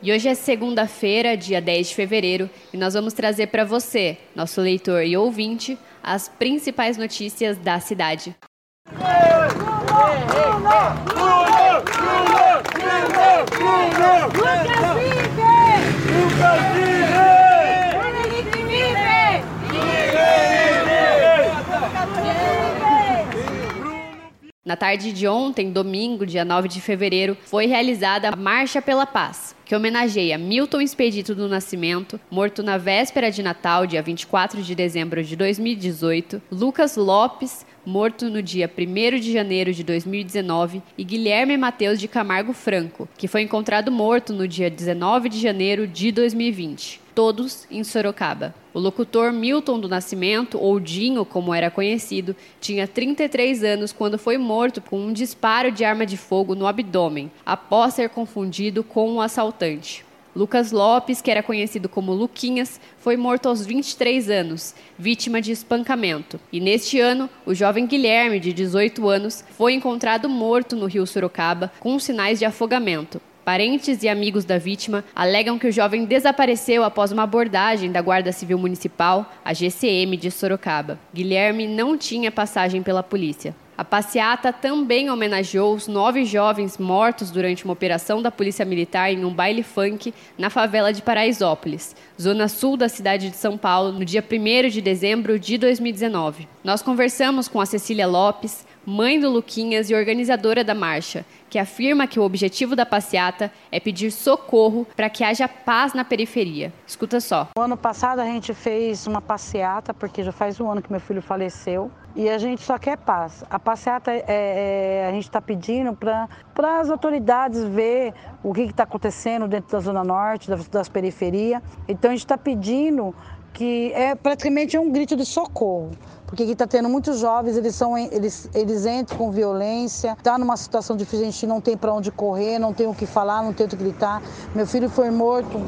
E hoje é segunda-feira, dia 10 de fevereiro, e nós vamos trazer para você, nosso leitor e ouvinte, as principais notícias da cidade. Na tarde de ontem, domingo, dia 9 de fevereiro, foi realizada a Marcha pela Paz, que homenageia Milton Expedito do Nascimento, morto na véspera de Natal, dia 24 de dezembro de 2018, Lucas Lopes, morto no dia 1 de janeiro de 2019, e Guilherme Mateus de Camargo Franco, que foi encontrado morto no dia 19 de janeiro de 2020, todos em Sorocaba. O locutor Milton do Nascimento, ou Dinho, como era conhecido, tinha 33 anos quando foi morto com um disparo de arma de fogo no abdômen, após ser confundido com um assaltante. Lucas Lopes, que era conhecido como Luquinhas, foi morto aos 23 anos, vítima de espancamento. E neste ano, o jovem Guilherme, de 18 anos, foi encontrado morto no rio Sorocaba com sinais de afogamento. Parentes e amigos da vítima alegam que o jovem desapareceu após uma abordagem da Guarda Civil Municipal, a GCM de Sorocaba. Guilherme não tinha passagem pela polícia. A passeata também homenageou os nove jovens mortos durante uma operação da Polícia Militar em um baile funk na favela de Paraisópolis, zona sul da cidade de São Paulo, no dia 1 de dezembro de 2019. Nós conversamos com a Cecília Lopes, mãe do Luquinhas e organizadora da marcha, que afirma que o objetivo da passeata é pedir socorro para que haja paz na periferia. Escuta só. No ano passado a gente fez uma passeata, porque já faz um ano que meu filho faleceu, e a gente só quer paz. A passeata é, é a gente está pedindo para as autoridades ver o que está acontecendo dentro da Zona Norte, das, das periferias. Então a gente está pedindo que é praticamente um grito de socorro porque aqui está tendo muitos jovens, eles, são, eles, eles entram com violência, está numa situação difícil, a gente não tem para onde correr, não tem o que falar, não tem o que gritar. Meu filho foi morto,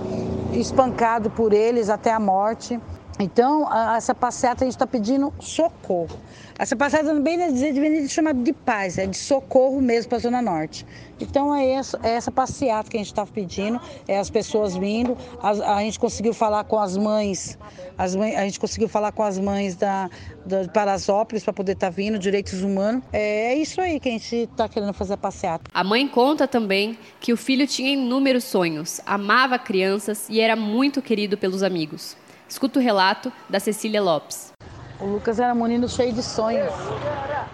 espancado por eles até a morte. Então, essa passeata a gente está pedindo socorro. Essa passeata não bem de chamada de paz, é de socorro mesmo para a Zona Norte. Então, é essa, é essa passeata que a gente está pedindo, é as pessoas vindo. A, a, gente conseguiu falar com as mães, as mães, a gente conseguiu falar com as mães da, da Parasópolis para poder estar tá vindo, direitos humanos. É, é isso aí que a gente está querendo fazer a passeata. A mãe conta também que o filho tinha inúmeros sonhos, amava crianças e era muito querido pelos amigos. Escuta o relato da Cecília Lopes. O Lucas era um menino cheio de sonhos.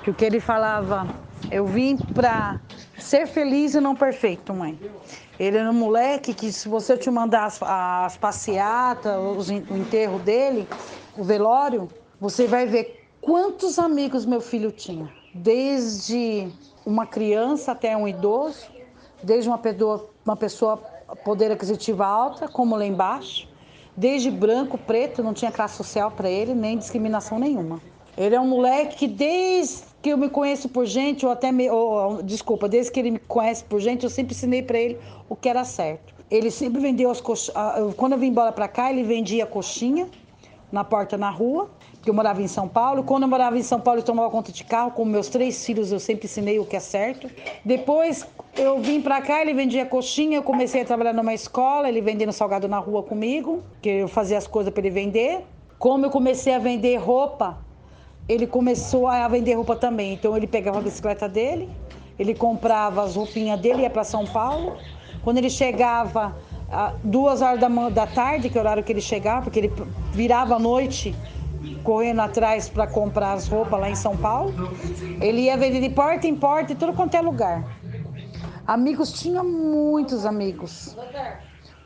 Que o que ele falava, eu vim para ser feliz e não perfeito, mãe. Ele era um moleque que se você te mandar as, as passeatas, o enterro dele, o velório, você vai ver quantos amigos meu filho tinha. Desde uma criança até um idoso, desde uma pessoa, uma pessoa poder aquisitiva alta, como lá embaixo, desde branco, preto, não tinha classe social para ele, nem discriminação nenhuma. Ele é um moleque que desde que eu me conheço por gente, ou até me, ou, desculpa, desde que ele me conhece por gente, eu sempre ensinei para ele o que era certo. Ele sempre vendeu as coxinhas. Quando eu vim embora para cá, ele vendia coxinha na porta na rua, porque eu morava em São Paulo. Quando eu morava em São Paulo, eu tomava conta de carro. Com meus três filhos, eu sempre ensinei o que é certo. Depois, eu vim para cá, ele vendia coxinha, eu comecei a trabalhar numa escola, ele vendendo salgado na rua comigo, que eu fazia as coisas para ele vender. Como eu comecei a vender roupa, ele começou a vender roupa também. Então ele pegava a bicicleta dele, ele comprava as roupinhas dele, ia para São Paulo. Quando ele chegava duas horas da, da tarde, que é o horário que ele chegava, porque ele virava à noite correndo atrás para comprar as roupas lá em São Paulo. Ele ia vender de porta em porta, em tudo quanto é lugar. Amigos, tinha muitos amigos.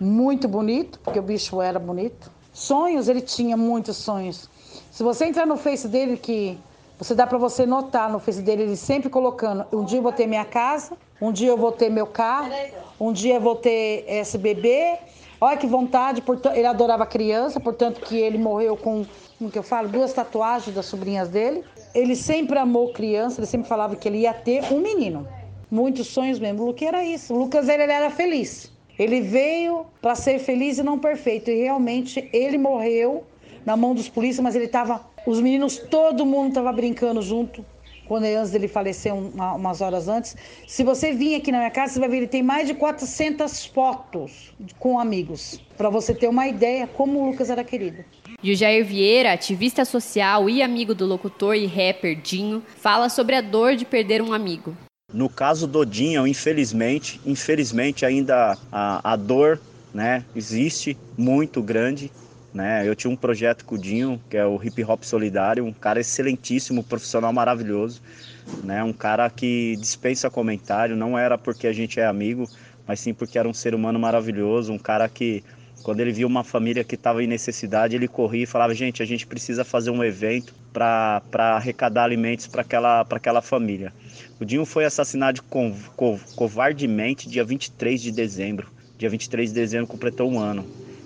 Muito bonito, porque o bicho era bonito. Sonhos, ele tinha muitos sonhos. Se você entrar no Face dele, que você dá para você notar no Face dele, ele sempre colocando: um dia eu vou ter minha casa, um dia eu vou ter meu carro, um dia eu vou ter esse bebê. Olha que vontade, ele adorava criança, portanto que ele morreu com como que eu falo, duas tatuagens das sobrinhas dele. Ele sempre amou criança, ele sempre falava que ele ia ter um menino. Muitos sonhos mesmo. O Lucas era isso. Lucas ele, ele era feliz. Ele veio para ser feliz e não perfeito. E realmente ele morreu na mão dos polícias, mas ele estava. Os meninos, todo mundo estava brincando junto quando antes dele falecer, uma, umas horas antes. Se você vir aqui na minha casa, você vai ver, ele tem mais de 400 fotos com amigos, para você ter uma ideia como o Lucas era querido. E o Jair Vieira, ativista social e amigo do locutor e rapper Dinho, fala sobre a dor de perder um amigo. No caso do Dinho, infelizmente, infelizmente ainda a, a dor né, existe muito grande né? Eu tinha um projeto com o Dinho, que é o Hip Hop Solidário, um cara excelentíssimo, profissional maravilhoso, né? Um cara que dispensa comentário, não era porque a gente é amigo, mas sim porque era um ser humano maravilhoso, um cara que quando ele via uma família que estava em necessidade, ele corria e falava: gente, a gente precisa fazer um evento para arrecadar alimentos para aquela, aquela família. O Dinho foi assassinado co co covardemente dia 23 de dezembro. Dia 23 de dezembro completou um ano.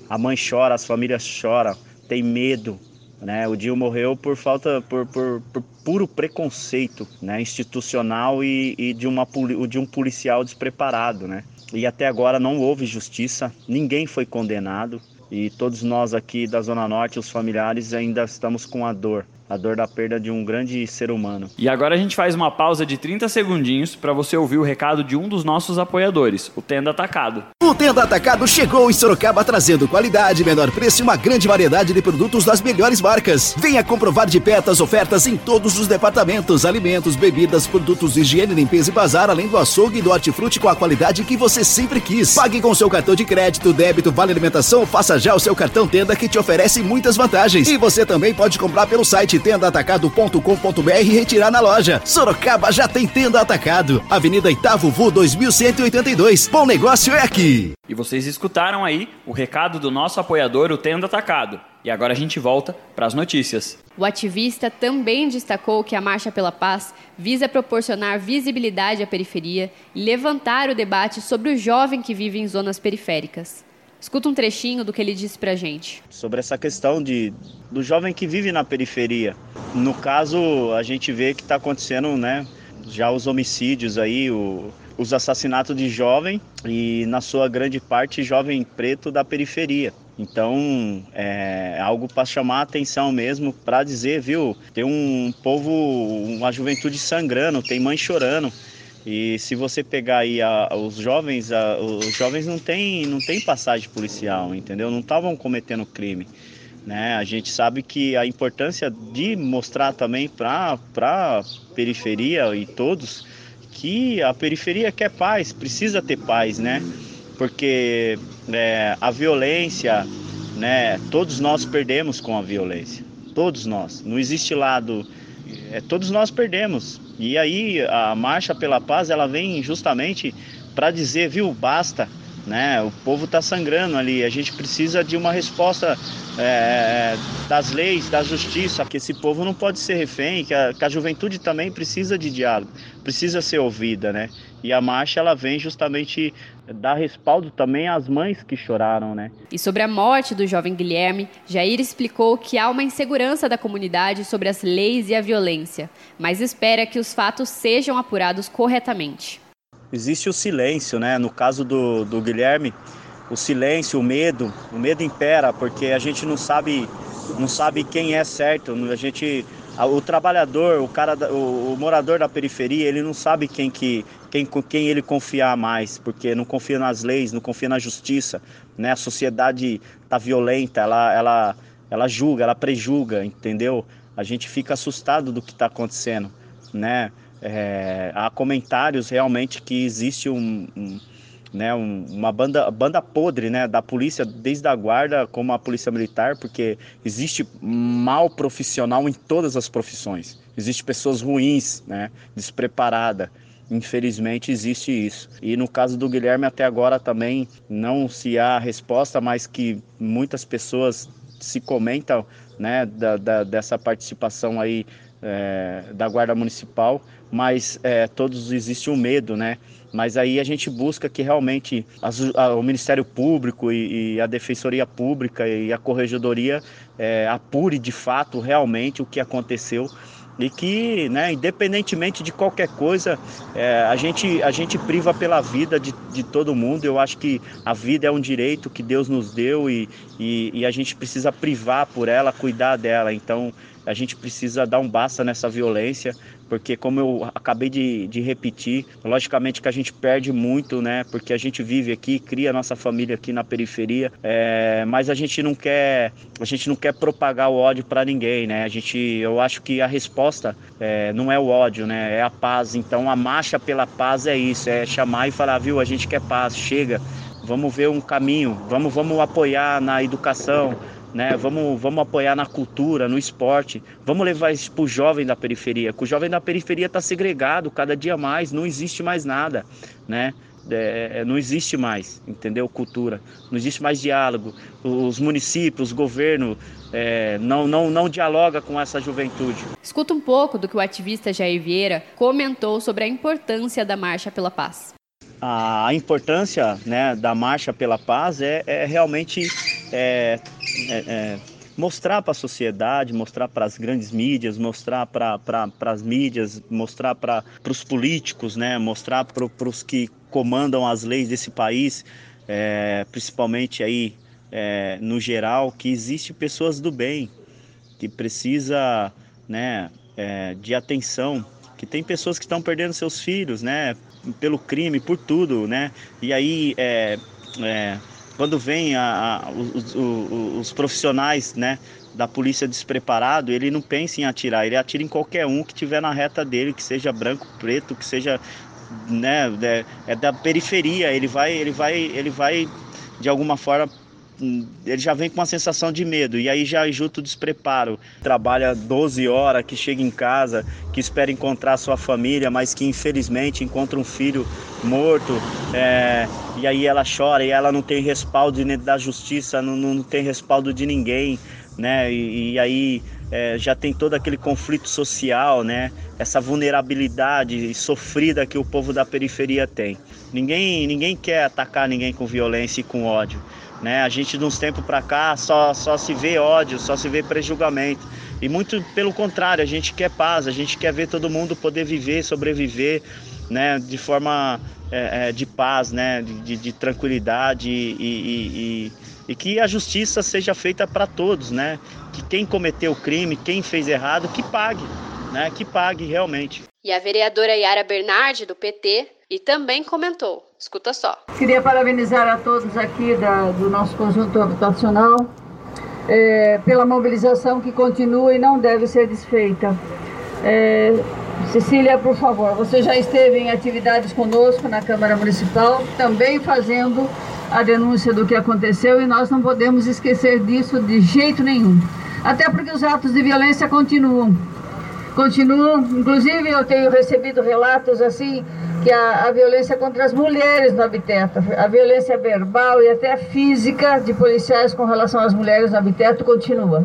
A mãe chora, as famílias choram, tem medo. Né? O Dio morreu por falta, por, por, por puro preconceito né? institucional e, e, de, uma, de um policial despreparado. Né? E até agora não houve justiça, ninguém foi condenado. E todos nós aqui da Zona Norte, os familiares, ainda estamos com a dor a dor da perda de um grande ser humano. E agora a gente faz uma pausa de 30 segundinhos para você ouvir o recado de um dos nossos apoiadores, o Tenda Atacado. O Tenda Atacado chegou em Sorocaba trazendo qualidade, menor preço e uma grande variedade de produtos das melhores marcas. Venha comprovar de perto as ofertas em todos os departamentos, alimentos, bebidas, produtos de higiene, limpeza e bazar, além do açougue e do hortifruti com a qualidade que você sempre quis. Pague com seu cartão de crédito, débito, vale alimentação, faça já o seu cartão Tenda que te oferece muitas vantagens. E você também pode comprar pelo site site tendaatacado.com.br e retirar na loja. Sorocaba já tem Tenda Atacado. Avenida Itavo Vu 2182. Bom negócio é aqui. E vocês escutaram aí o recado do nosso apoiador, o Tenda Atacado. E agora a gente volta para as notícias. O ativista também destacou que a Marcha pela Paz visa proporcionar visibilidade à periferia e levantar o debate sobre o jovem que vive em zonas periféricas. Escuta um trechinho do que ele disse pra gente. Sobre essa questão de, do jovem que vive na periferia. No caso, a gente vê que está acontecendo, né? Já os homicídios aí, o, os assassinatos de jovem e, na sua grande parte, jovem preto da periferia. Então, é algo para chamar a atenção mesmo, para dizer, viu, tem um povo, uma juventude sangrando, tem mãe chorando. E se você pegar aí a, os jovens, a, os jovens não têm não tem passagem policial, entendeu? Não estavam cometendo crime. Né? A gente sabe que a importância de mostrar também para a periferia e todos que a periferia quer paz, precisa ter paz, né? Porque é, a violência, né? Todos nós perdemos com a violência, todos nós. Não existe lado, é, todos nós perdemos. E aí a marcha pela paz ela vem justamente para dizer, viu, basta, né? O povo está sangrando ali. A gente precisa de uma resposta é, das leis, da justiça, que esse povo não pode ser refém, que a, que a juventude também precisa de diálogo, precisa ser ouvida, né? E a marcha ela vem justamente dar respaldo também às mães que choraram, né? E sobre a morte do jovem Guilherme, Jair explicou que há uma insegurança da comunidade sobre as leis e a violência, mas espera que os fatos sejam apurados corretamente. Existe o silêncio, né? No caso do, do Guilherme, o silêncio, o medo, o medo impera porque a gente não sabe, não sabe quem é certo, a gente o trabalhador, o cara, o, o, morador da periferia, ele não sabe quem que quem, quem ele confiar mais, porque não confia nas leis, não confia na justiça, né? A sociedade tá violenta, ela ela ela julga, ela prejuga, entendeu? A gente fica assustado do que está acontecendo, né? É, há comentários realmente que existe um, um né, um, uma banda, banda podre né, da polícia, desde a guarda como a polícia militar, porque existe mal profissional em todas as profissões. Existem pessoas ruins, né, despreparadas. Infelizmente existe isso. E no caso do Guilherme até agora também não se há resposta, mas que muitas pessoas se comentam né, da, da, dessa participação aí é, da Guarda Municipal, mas é, todos existe um medo, né? Mas aí a gente busca que realmente as, a, o Ministério Público e, e, a Defensoria Pública e a Corregedoria é, apure de fato realmente o que aconteceu e que, né, independentemente de qualquer coisa, é, a, gente, a gente priva pela vida de, de todo mundo. Eu acho que a vida é um direito que Deus nos deu e, e, e a gente precisa privar por ela, cuidar dela. Então, a gente precisa dar um basta nessa violência, porque como eu acabei de, de, repetir, logicamente que a gente perde muito, né? Porque a gente vive aqui, cria nossa família aqui na periferia, é, mas a gente não quer, a gente não quer propagar o ódio para ninguém, né? A gente, eu acho que a resposta é, não é o ódio, né? É a paz. Então a marcha pela paz é isso, é chamar e falar, viu? A gente quer paz, chega. Vamos ver um caminho, vamos, vamos apoiar na educação, né? Vamos, vamos apoiar na cultura, no esporte, vamos levar isso para o jovem da periferia. Que o jovem da periferia está segregado cada dia mais, não existe mais nada, né? É, é, não existe mais, entendeu? Cultura, não existe mais diálogo. Os municípios, o governo é, não, não, não dialoga com essa juventude. Escuta um pouco do que o ativista Jair Vieira comentou sobre a importância da Marcha pela Paz. A importância né, da Marcha pela Paz é, é realmente é, é, mostrar para a sociedade, mostrar para as grandes mídias, mostrar para as mídias, mostrar para os políticos, né? mostrar para os que comandam as leis desse país, é, principalmente aí é, no geral, que existe pessoas do bem, que precisa né, é, de atenção, que tem pessoas que estão perdendo seus filhos, né, pelo crime, por tudo, né, e aí é, quando vem a, a, os, os, os, profissionais né, da polícia despreparado, ele não pensa em atirar, ele atira em qualquer um que tiver na reta dele, que seja branco, preto, que seja né, é, é da periferia, ele vai, ele vai, ele vai de alguma forma ele já vem com uma sensação de medo e aí já junto o despreparo. Trabalha 12 horas, que chega em casa, que espera encontrar sua família, mas que infelizmente encontra um filho morto é, e aí ela chora e ela não tem respaldo da justiça, não, não tem respaldo de ninguém, né? E, e aí é, já tem todo aquele conflito social, né? Essa vulnerabilidade sofrida que o povo da periferia tem. Ninguém, ninguém quer atacar ninguém com violência e com ódio. Né? A gente, de uns tempos para cá, só, só se vê ódio, só se vê prejulgamento. E muito pelo contrário, a gente quer paz, a gente quer ver todo mundo poder viver, sobreviver né? de forma é, é, de paz, né? de, de, de tranquilidade e, e, e, e, que a justiça seja feita para todos. Né? Que quem cometeu o crime, quem fez errado, que pague, né? que pague realmente. E a vereadora Yara Bernardi, do PT, e também comentou. Escuta só. Queria parabenizar a todos aqui da, do nosso conjunto habitacional é, pela mobilização que continua e não deve ser desfeita. É, Cecília, por favor, você já esteve em atividades conosco na Câmara Municipal, também fazendo a denúncia do que aconteceu e nós não podemos esquecer disso de jeito nenhum. Até porque os atos de violência continuam continuam. Inclusive, eu tenho recebido relatos assim que a, a, violência contra as mulheres no habitat, a violência verbal e até física de policiais com relação às mulheres no habitat continua.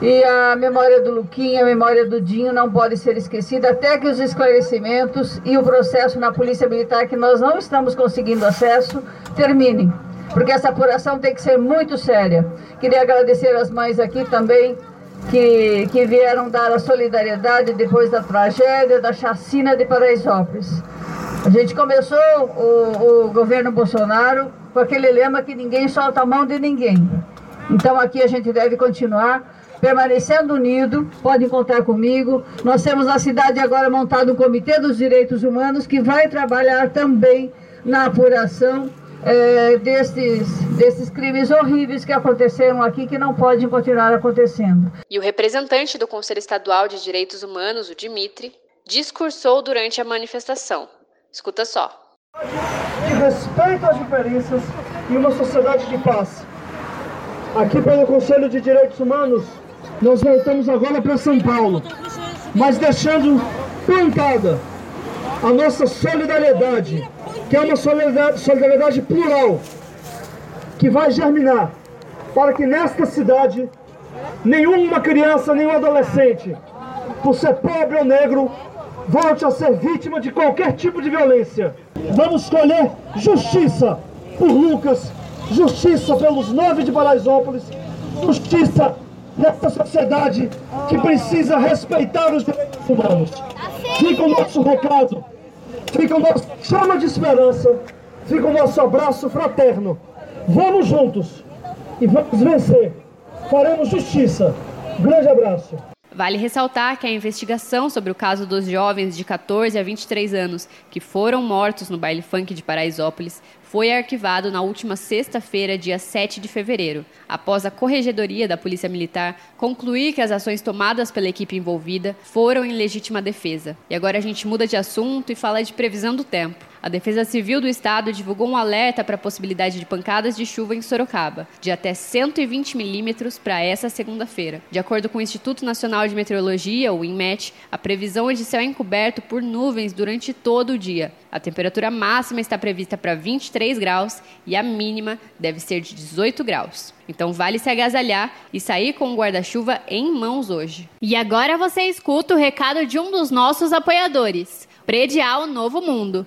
E a memória do Luquinha, a memória do Dinho não pode ser esquecida até que os esclarecimentos e o processo na Polícia Militar, que nós não estamos conseguindo acesso, terminem. Porque essa apuração tem que ser muito séria. Queria agradecer as mães aqui também que, que vieram dar a solidariedade depois da tragédia da chacina de Paraisópolis. A gente começou o, o governo Bolsonaro com aquele lema que ninguém solta a mão de ninguém. Então aqui a gente deve continuar permanecendo unido, podem contar comigo. Nós temos na cidade agora montado um Comitê dos Direitos Humanos que vai trabalhar também na apuração é, desses, desses crimes horríveis que aconteceram aqui que não podem continuar acontecendo. E o representante do Conselho Estadual de Direitos Humanos, o Dimitri, discursou durante a manifestação. Escuta só. De respeito às diferenças e uma sociedade de paz. Aqui pelo Conselho de Direitos Humanos, nós voltamos agora para São Paulo, mas deixando plantada a nossa solidariedade que é uma solidariedade, solidariedade plural, que vai germinar para que nesta cidade nenhuma criança, nenhum adolescente por ser pobre ou negro, volte a ser vítima de qualquer tipo de violência. Vamos escolher justiça por Lucas, justiça pelos nove de Paraisópolis, justiça nessa sociedade que precisa respeitar os direitos humanos. Fica o nosso recado, fica o nosso chama de esperança, fica o nosso abraço fraterno. Vamos juntos e vamos vencer. Faremos justiça. Grande abraço. Vale ressaltar que a investigação sobre o caso dos jovens de 14 a 23 anos que foram mortos no baile funk de Paraisópolis foi arquivado na última sexta-feira, dia 7 de fevereiro, após a Corregedoria da Polícia Militar concluir que as ações tomadas pela equipe envolvida foram em legítima defesa. E agora a gente muda de assunto e fala de previsão do tempo. A Defesa Civil do Estado divulgou um alerta para a possibilidade de pancadas de chuva em Sorocaba, de até 120 milímetros para essa segunda-feira. De acordo com o Instituto Nacional de Meteorologia, o INMET, a previsão é de céu encoberto por nuvens durante todo o dia. A temperatura máxima está prevista para 23 graus e a mínima deve ser de 18 graus. Então vale se agasalhar e sair com o guarda-chuva em mãos hoje. E agora você escuta o recado de um dos nossos apoiadores, Predial Novo Mundo.